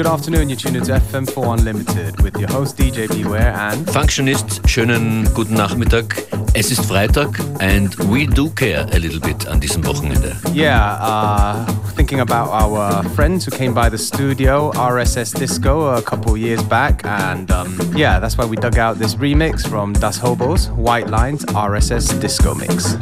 Good afternoon. You're tuned to FM4 Unlimited with your host DJ Beware and Functionist. Schönen guten Nachmittag. Es ist Freitag and we do care a little bit an diesem Wochenende. Yeah, uh, thinking about our friends who came by the studio, RSS Disco, a couple years back, and um, yeah, that's why we dug out this remix from Das Hobos, White Lines RSS Disco Mix.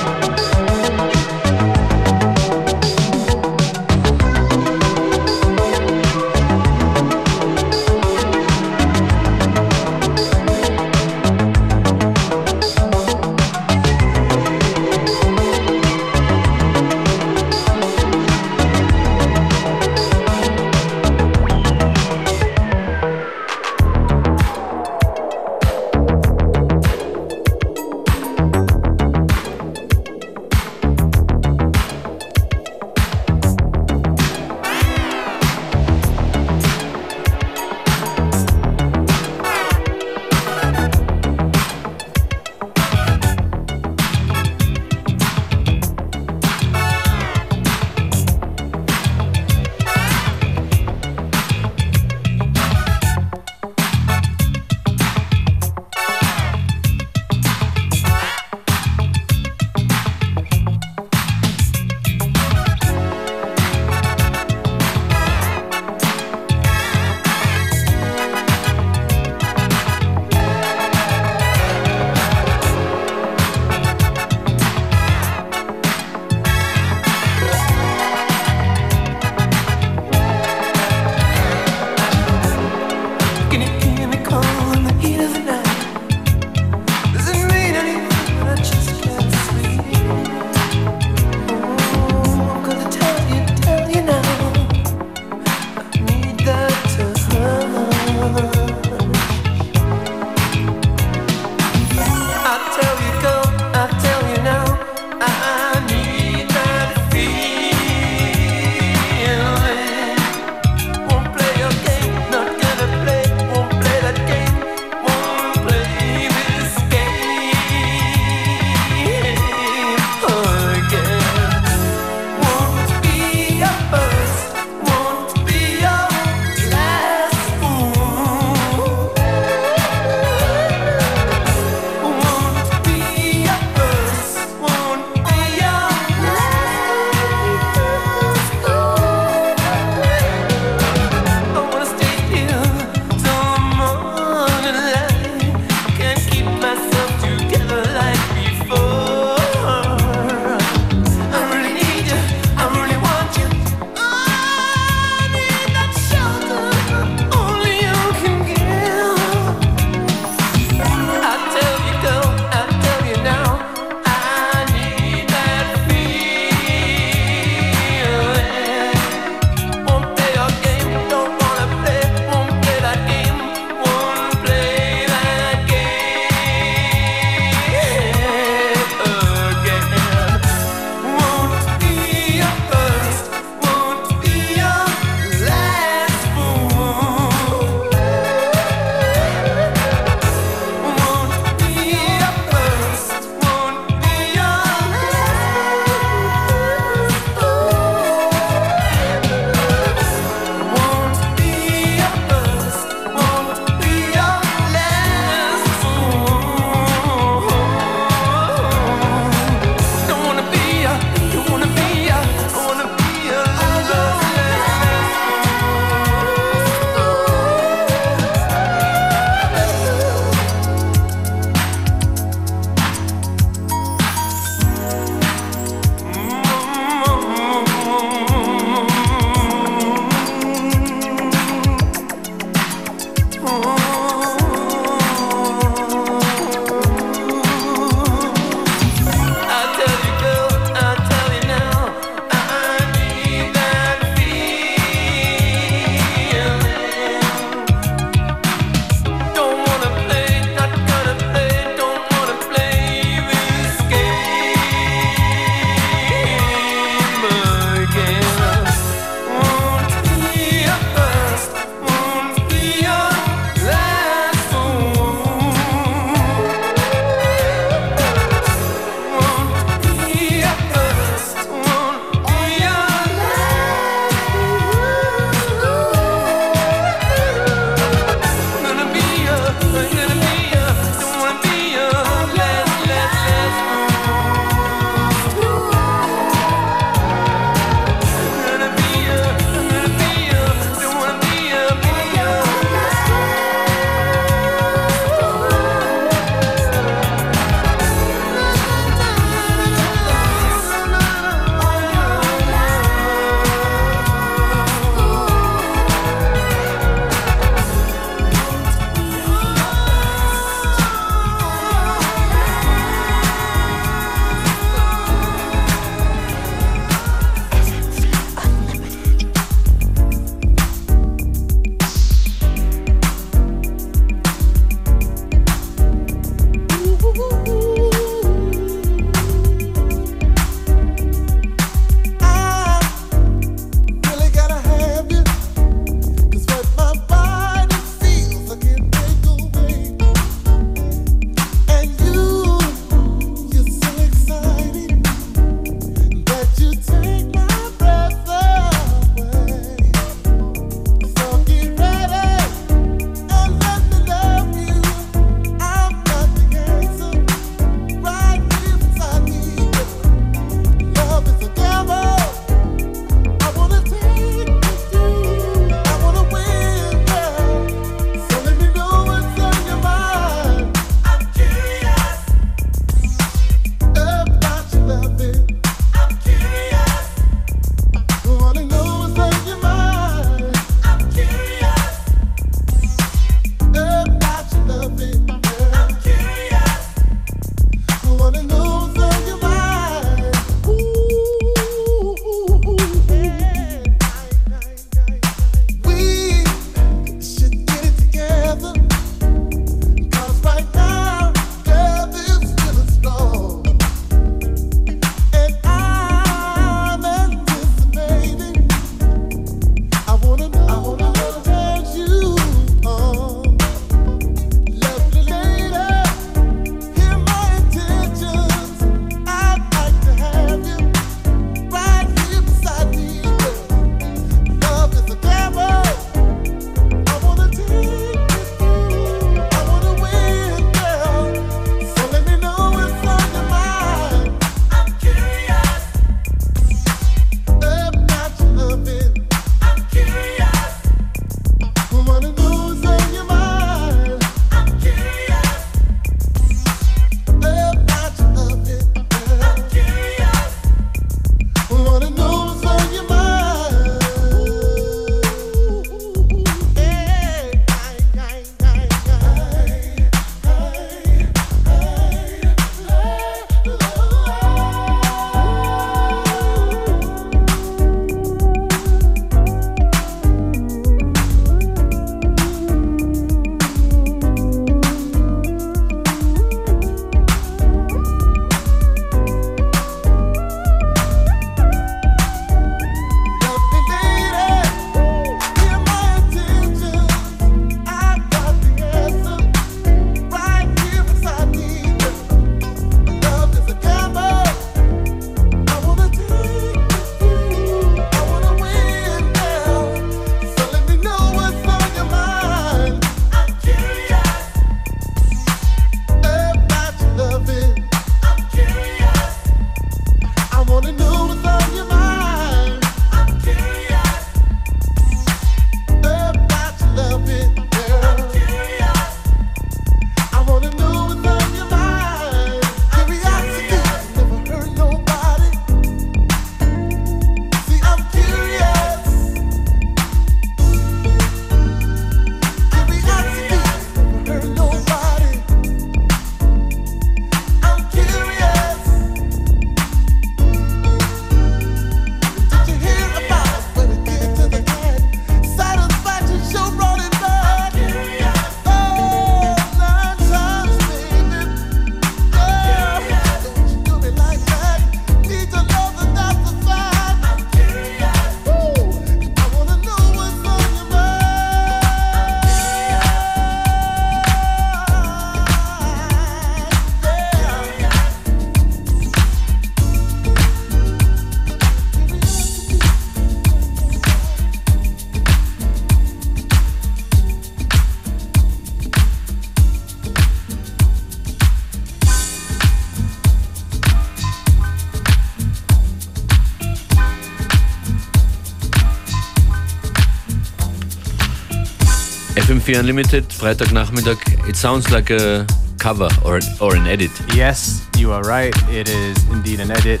FM4 Unlimited, Freitagnachmittag. It sounds like a cover or, or an edit. Yes, you are right. It is indeed an edit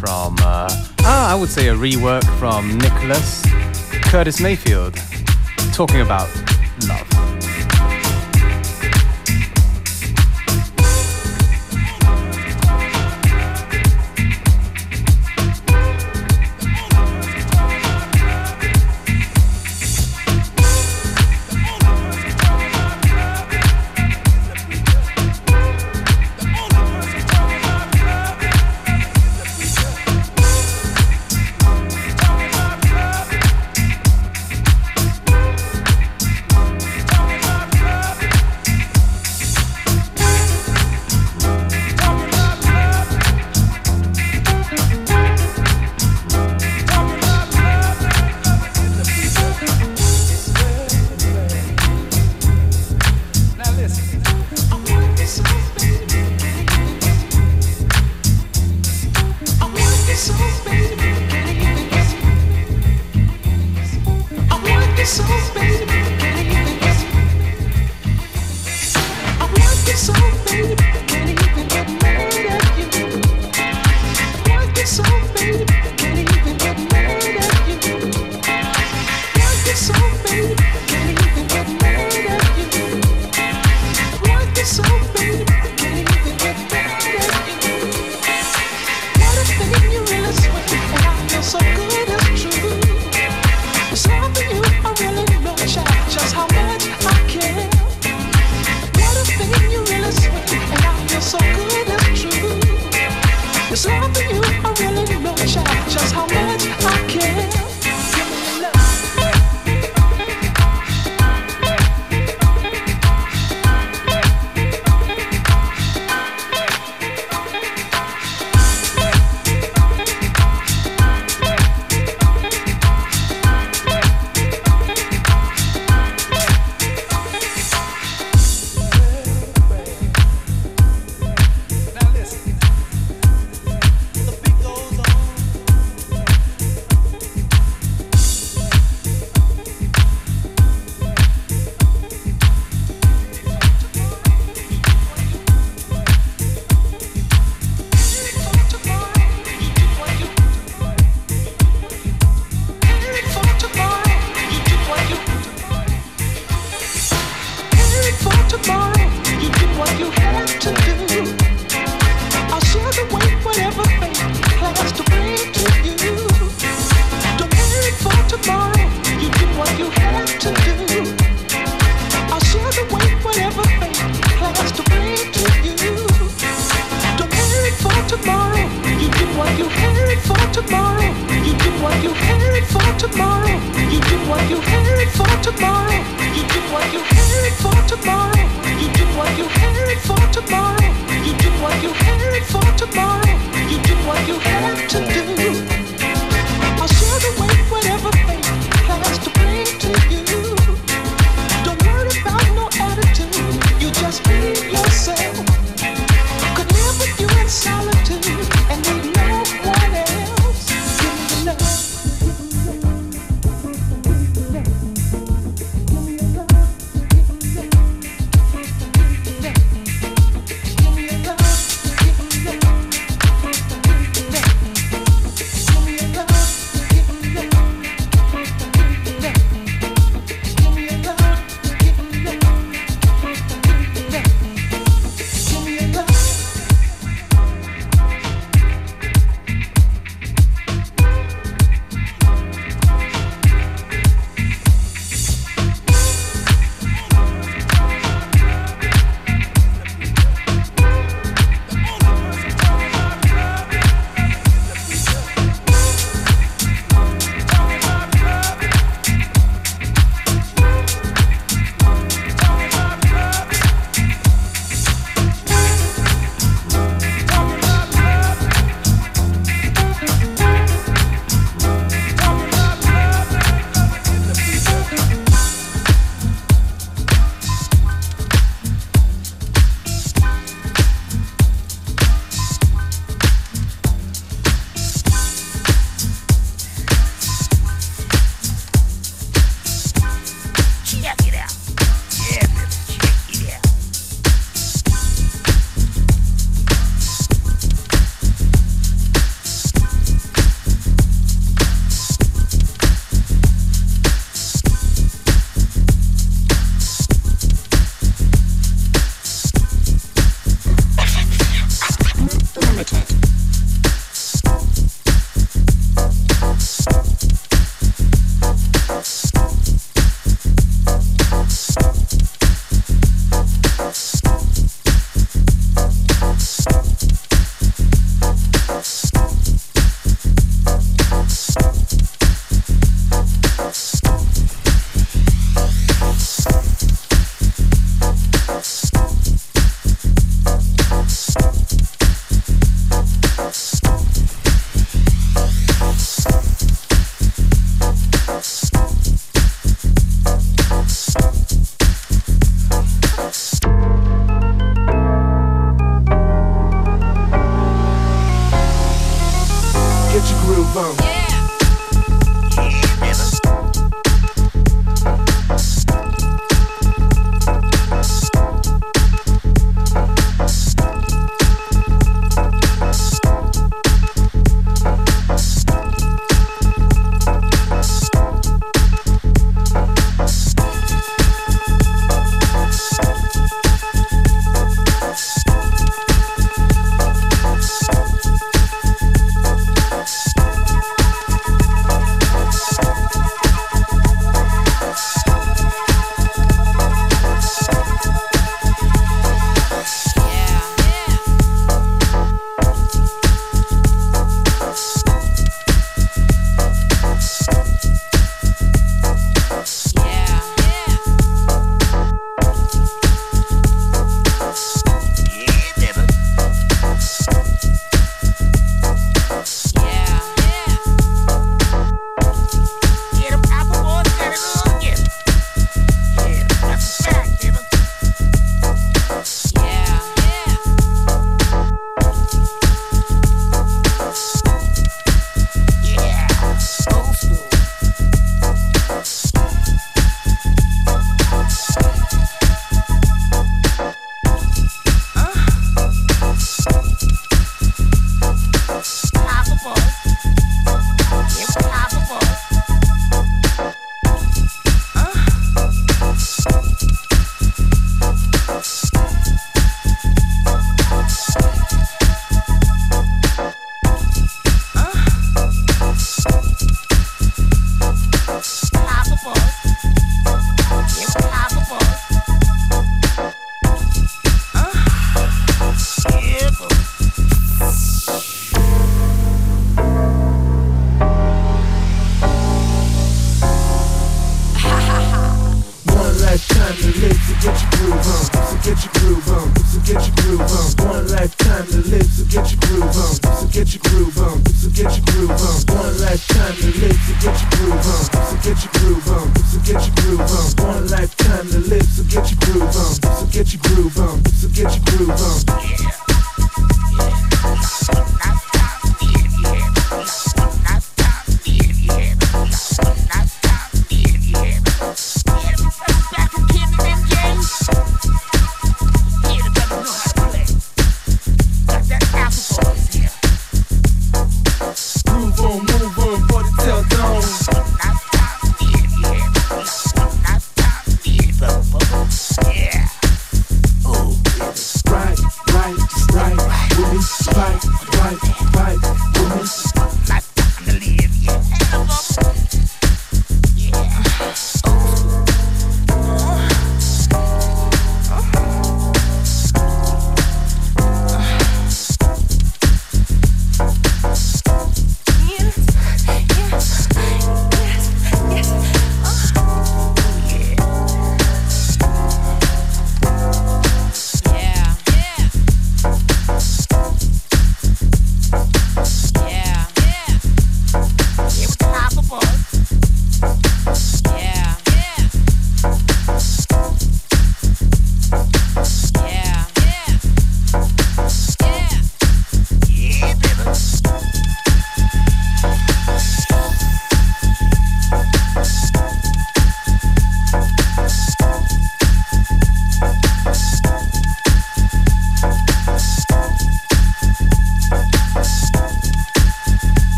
from, uh, ah, I would say a rework from Nicholas Curtis Mayfield talking about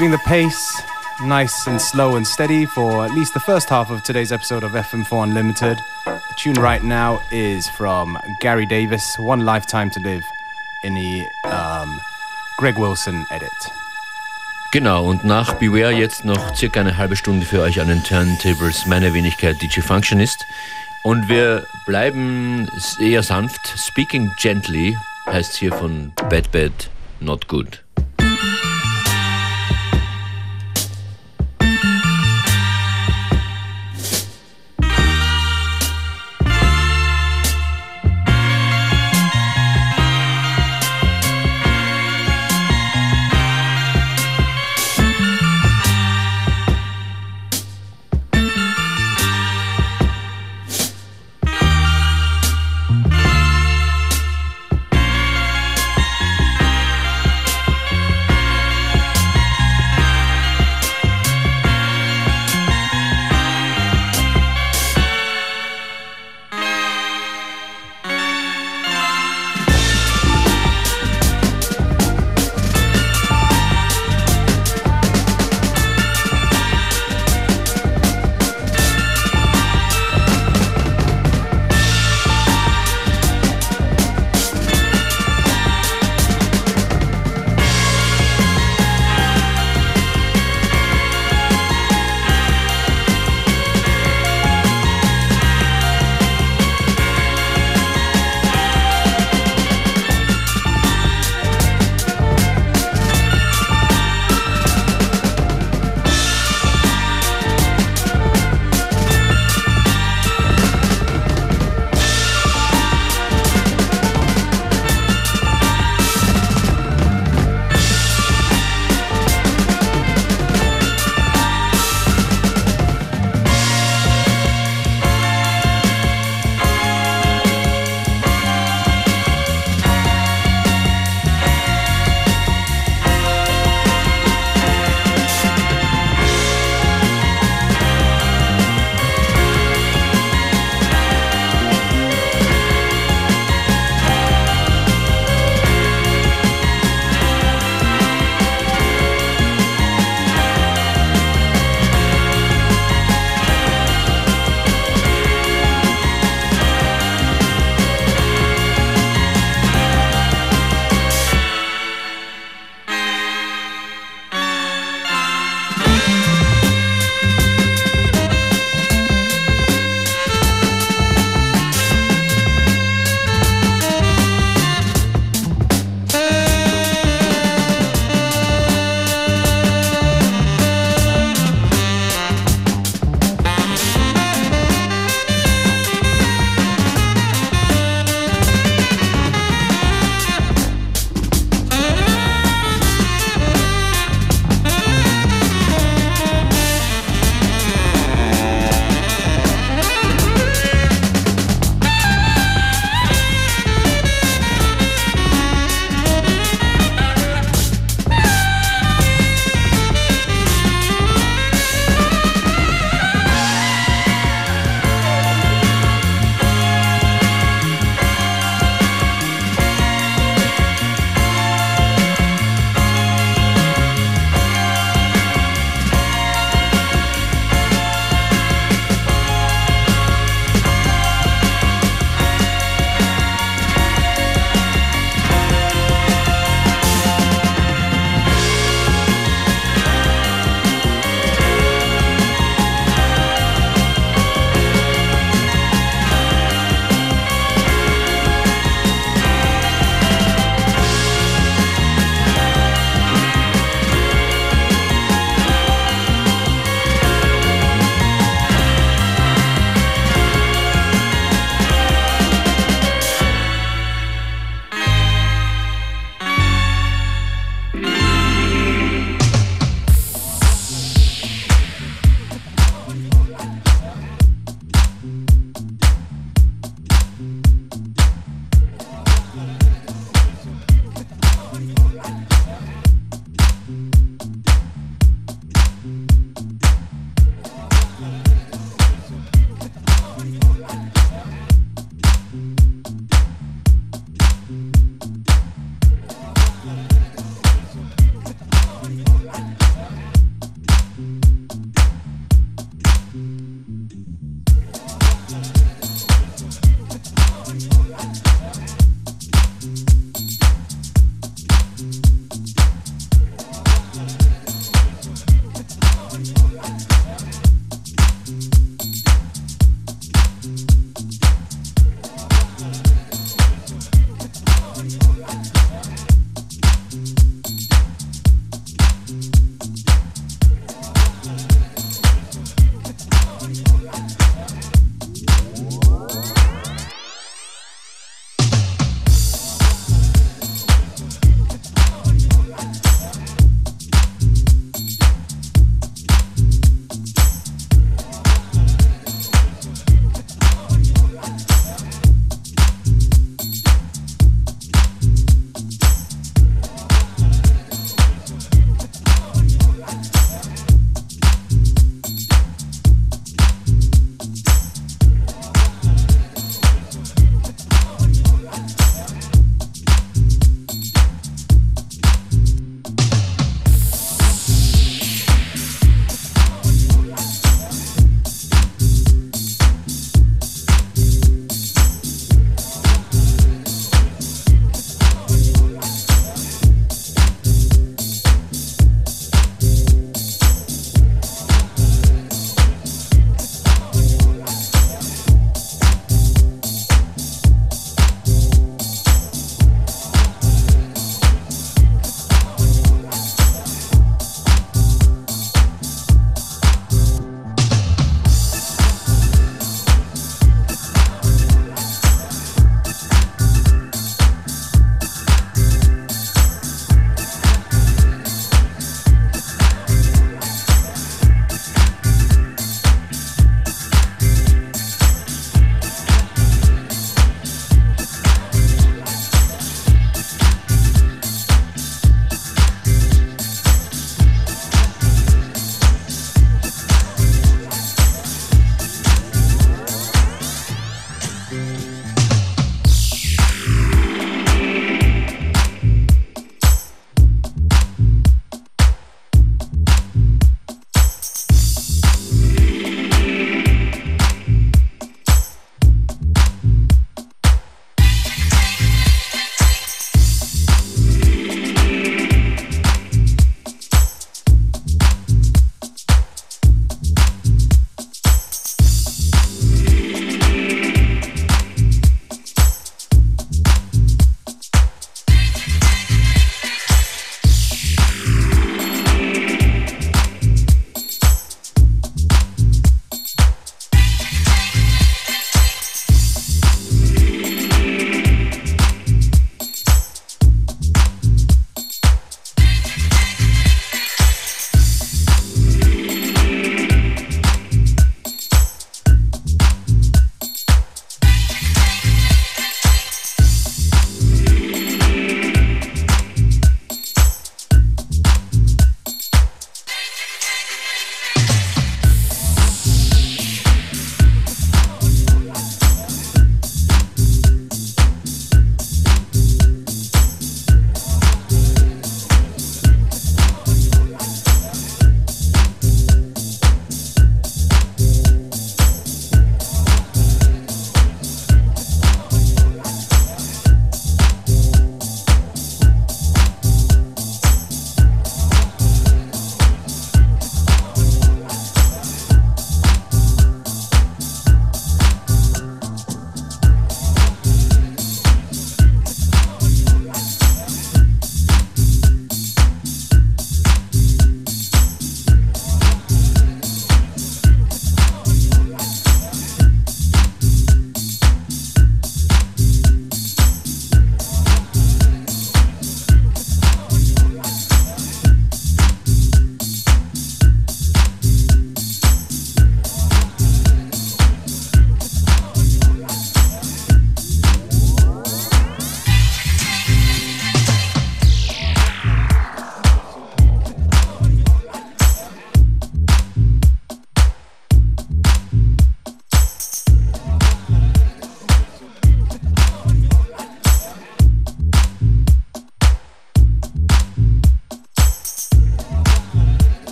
keeping the pace nice and slow and steady for at least the first half of today's episode of FM4 Unlimited. The tune right now is from Gary Davis, One Lifetime to Live, in the um, Greg Wilson edit. Genau, und nach Beware jetzt noch circa eine halbe Stunde für euch an den Turntables meine Wenigkeit DJ Functionist. Und wir bleiben eher sanft. Speaking Gently heißt hier von Bad Bad Not Good.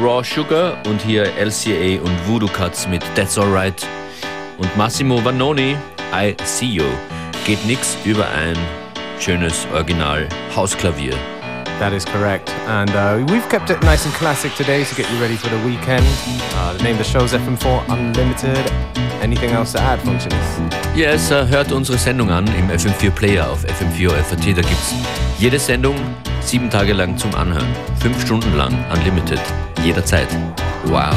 Raw Sugar und hier LCA und Voodoo Cuts mit That's Alright und Massimo Vanoni, I See You. Geht nix über ein schönes Original Hausklavier. That is correct. And uh, we've kept it nice and classic today to get you ready for the weekend. Uh, the name of the show is FM4 Unlimited. Anything else to add, Functionist? Yes, uh, hört unsere Sendung an im FM4 Player auf FM4 FAT. Da gibt's jede Sendung sieben Tage lang zum Anhören. Fünf Stunden lang, unlimited, jederzeit. Wow.